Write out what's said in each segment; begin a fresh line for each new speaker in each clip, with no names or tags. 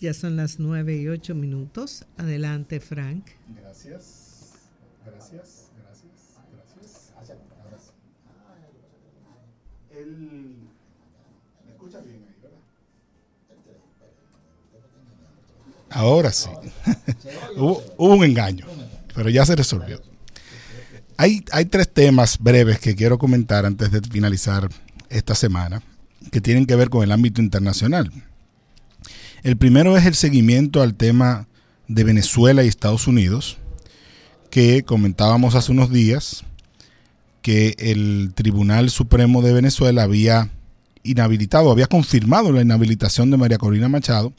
Ya son las nueve y ocho minutos. Adelante, Frank.
Gracias. Gracias. Gracias. Gracias. El... ¿Me escucha bien ahí, verdad? Ahora sí. hubo, hubo, un engaño, pero ya se resolvió. Hay, hay tres temas breves que quiero comentar antes de finalizar esta semana que tienen que ver con el ámbito internacional. El primero es el seguimiento al tema de Venezuela y Estados Unidos, que comentábamos hace unos días que el Tribunal Supremo de Venezuela había inhabilitado, había confirmado la inhabilitación de María Corina Machado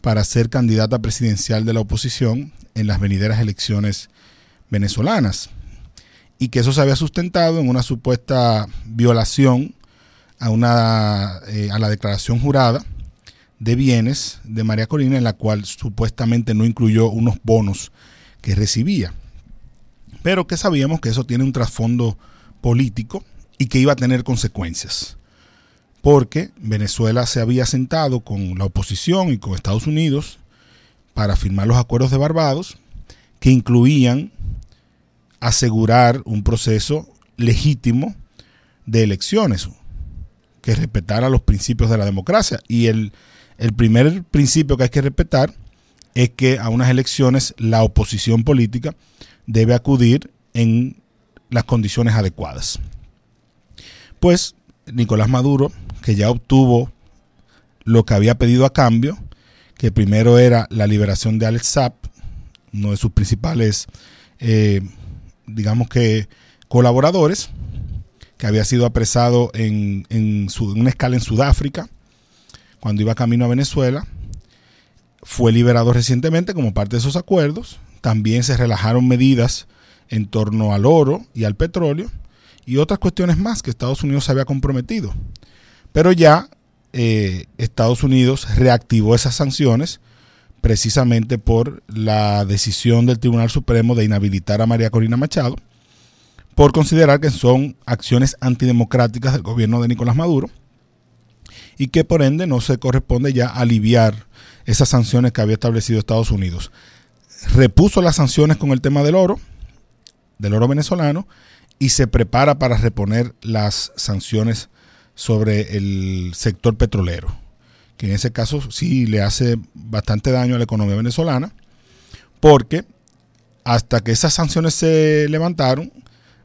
para ser candidata presidencial de la oposición en las venideras elecciones venezolanas y que eso se había sustentado en una supuesta violación a, una, eh, a la declaración jurada de bienes de María Corina en la cual supuestamente no incluyó unos bonos que recibía. Pero que sabíamos que eso tiene un trasfondo político y que iba a tener consecuencias. Porque Venezuela se había sentado con la oposición y con Estados Unidos para firmar los acuerdos de Barbados que incluían asegurar un proceso legítimo de elecciones que respetara los principios de la democracia. Y el, el primer principio que hay que respetar es que a unas elecciones la oposición política debe acudir en las condiciones adecuadas. Pues Nicolás Maduro, que ya obtuvo lo que había pedido a cambio, que primero era la liberación de Alex Zapp, uno de sus principales, eh, digamos que, colaboradores, que había sido apresado en, en, en una escala en Sudáfrica, cuando iba camino a Venezuela. Fue liberado recientemente como parte de esos acuerdos. También se relajaron medidas en torno al oro y al petróleo y otras cuestiones más que Estados Unidos se había comprometido. Pero ya eh, Estados Unidos reactivó esas sanciones precisamente por la decisión del Tribunal Supremo de inhabilitar a María Corina Machado por considerar que son acciones antidemocráticas del gobierno de Nicolás Maduro y que por ende no se corresponde ya aliviar esas sanciones que había establecido Estados Unidos. Repuso las sanciones con el tema del oro, del oro venezolano, y se prepara para reponer las sanciones sobre el sector petrolero, que en ese caso sí le hace bastante daño a la economía venezolana, porque hasta que esas sanciones se levantaron,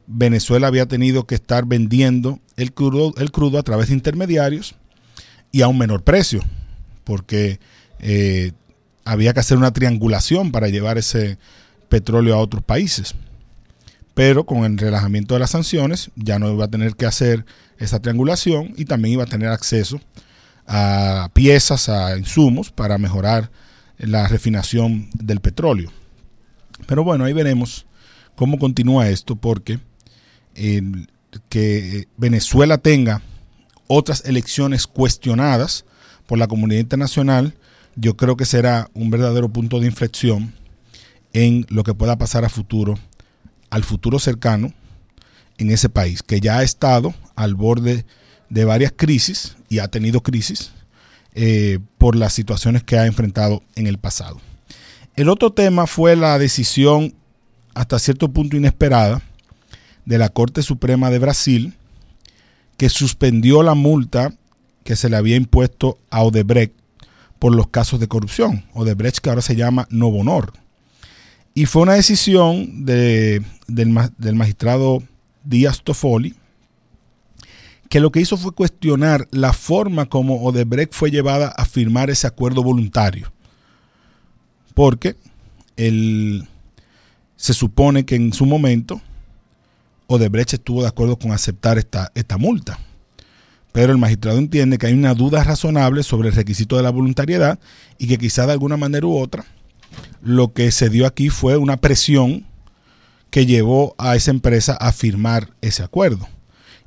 Venezuela había tenido que estar vendiendo el crudo, el crudo a través de intermediarios y a un menor precio, porque eh, había que hacer una triangulación para llevar ese petróleo a otros países. Pero con el relajamiento de las sanciones ya no iba a tener que hacer esa triangulación y también iba a tener acceso a piezas, a insumos para mejorar la refinación del petróleo. Pero bueno, ahí veremos cómo continúa esto, porque que Venezuela tenga otras elecciones cuestionadas por la comunidad internacional, yo creo que será un verdadero punto de inflexión en lo que pueda pasar a futuro, al futuro cercano en ese país, que ya ha estado al borde de varias crisis y ha tenido crisis eh, por las situaciones que ha enfrentado en el pasado. El otro tema fue la decisión hasta cierto punto inesperada de la Corte Suprema de Brasil que suspendió la multa que se le había impuesto a Odebrecht por los casos de corrupción. Odebrecht que ahora se llama Novonor. Y fue una decisión de, del, magistrado Díaz Toffoli que lo que hizo fue cuestionar la forma como Odebrecht fue llevada a firmar ese acuerdo voluntario. Porque se supone que en su momento Odebrecht estuvo de acuerdo con aceptar esta, esta multa. Pero el magistrado entiende que hay una duda razonable sobre el requisito de la voluntariedad y que quizá de alguna manera u otra lo que se dio aquí fue una presión que llevó a esa empresa a firmar ese acuerdo.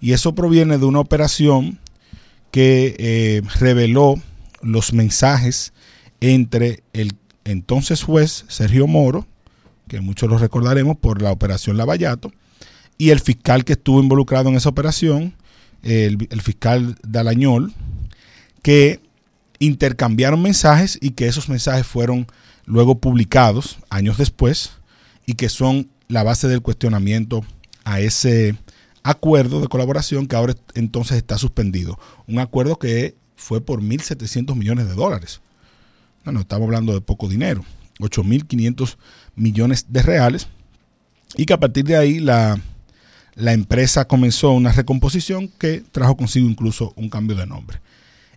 Y eso proviene de una operación que eh, reveló los mensajes entre el entonces juez Sergio Moro, que muchos lo recordaremos por la operación Lavallato, y el fiscal que estuvo involucrado en esa operación, el, fiscal Dalañol, que intercambiaron mensajes y que esos mensajes fueron luego publicados años después y que son la base del cuestionamiento a ese acuerdo de colaboración que ahora entonces está suspendido. Un acuerdo que fue por 1.700 millones de dólares. Bueno, estamos hablando de poco dinero, 8.500 millones de reales, y que a partir de ahí la, la empresa comenzó una recomposición que trajo consigo incluso un cambio de nombre.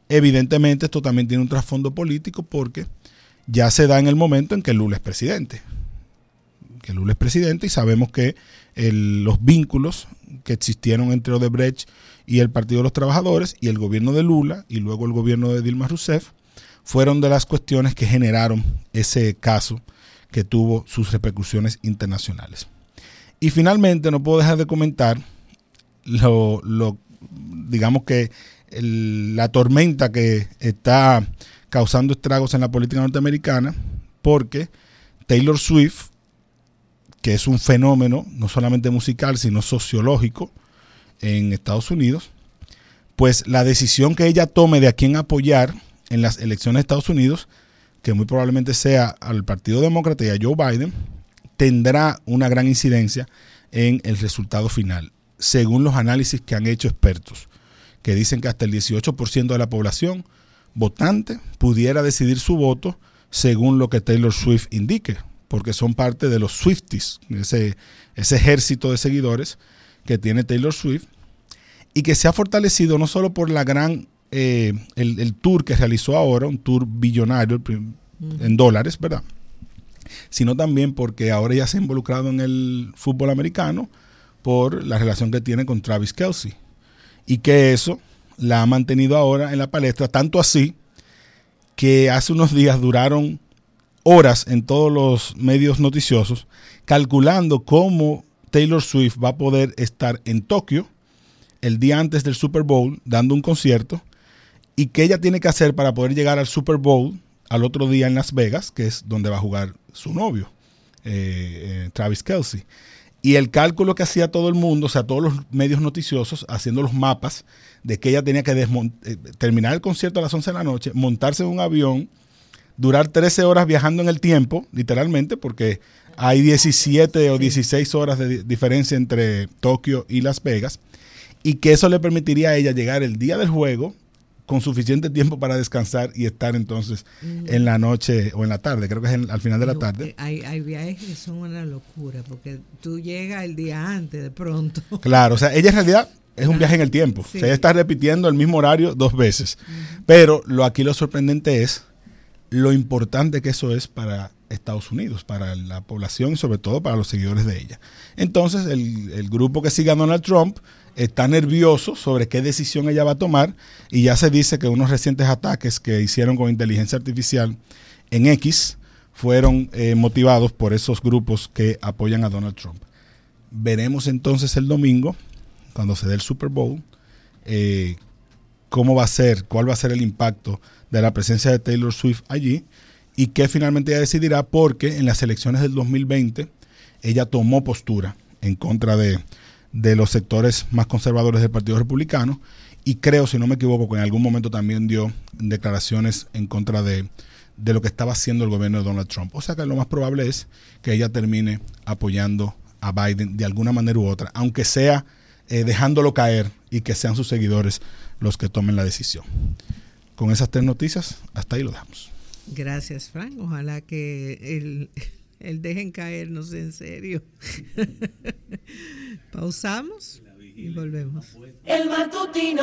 Evidentemente esto también tiene un trasfondo político porque ya se da en el momento en que Lula es presidente. Que Lula es presidente y sabemos que los vínculos que existieron entre Odebrecht y el Partido de los Trabajadores y el gobierno de Lula y luego el gobierno de Dilma Rousseff fueron de las cuestiones que generaron ese caso que tuvo sus repercusiones internacionales. Y finalmente no puedo dejar de comentar lo, digamos que la tormenta que está causando estragos en la política norteamericana, porque Taylor Swift, que es un fenómeno no solamente musical, sino sociológico en Estados Unidos, pues la decisión que ella tome de a quién apoyar en las elecciones de Estados Unidos, que muy probablemente sea al Partido Demócrata y a Joe Biden, tendrá una gran incidencia en el resultado final, según los análisis que han hecho expertos que dicen que hasta el 18% de la población votante pudiera decidir su voto según lo que Taylor Swift indique, porque son parte de los Swifties, ese, ese ejército de seguidores que tiene Taylor Swift, y que se ha fortalecido no solo por la gran, eh, el, tour que realizó ahora, un tour billonario en dólares, ¿verdad? Sino también porque ahora ya se ha involucrado en el fútbol americano por la relación que tiene con Travis Kelsey y que eso la ha mantenido ahora en la palestra, tanto así que hace unos días duraron horas en todos los medios noticiosos calculando cómo Taylor Swift va a poder estar en Tokio el día antes del Super Bowl dando un concierto y qué ella tiene que hacer para poder llegar al Super Bowl al otro día en Las Vegas, que es donde va a jugar su novio, eh, eh, Travis Kelsey. Y el cálculo que hacía todo el mundo, o sea, todos los medios noticiosos, haciendo los mapas de que ella tenía que eh, terminar el concierto a las 11 de la noche, montarse en un avión, durar 13 horas viajando en el tiempo, literalmente, porque hay 17 o 16 horas de diferencia entre Tokio y Las Vegas, y que eso le permitiría a ella llegar el día del juego con suficiente tiempo para descansar y estar entonces mm. en la noche o en la tarde, creo que es al final de la tarde.
Eh, hay, hay viajes que son una locura, porque tú llegas el día antes de pronto.
Claro, o sea, ella en realidad es un viaje en el tiempo. O sea, ella está repitiendo el mismo horario dos veces. Pero lo aquí lo sorprendente es lo importante que eso es para Estados Unidos, para la población y sobre todo para los seguidores de ella. Entonces, el, grupo que sigue a Donald Trump está nervioso sobre qué decisión ella va a tomar y ya se dice que unos recientes ataques que hicieron con inteligencia artificial en X fueron eh, motivados por esos grupos que apoyan a Donald Trump. Veremos entonces el domingo, cuando se dé el Super Bowl, eh, cómo va a ser, cuál va a ser el impacto de la presencia de Taylor Swift allí y qué finalmente ella decidirá porque en las elecciones del 2020 ella tomó postura en contra de de los sectores más conservadores del Partido Republicano y creo, si no me equivoco, que en algún momento también dio declaraciones en contra de, lo que estaba haciendo el gobierno de Donald Trump. O sea que lo más probable es que ella termine apoyando a Biden de alguna manera u otra, aunque sea eh, dejándolo caer y que sean sus seguidores los que tomen la decisión. Con esas tres noticias, hasta ahí lo dejamos.
Gracias, Frank. Ojalá que el el dejen caer, no sé, en serio. Pausamos y volvemos. El matutino.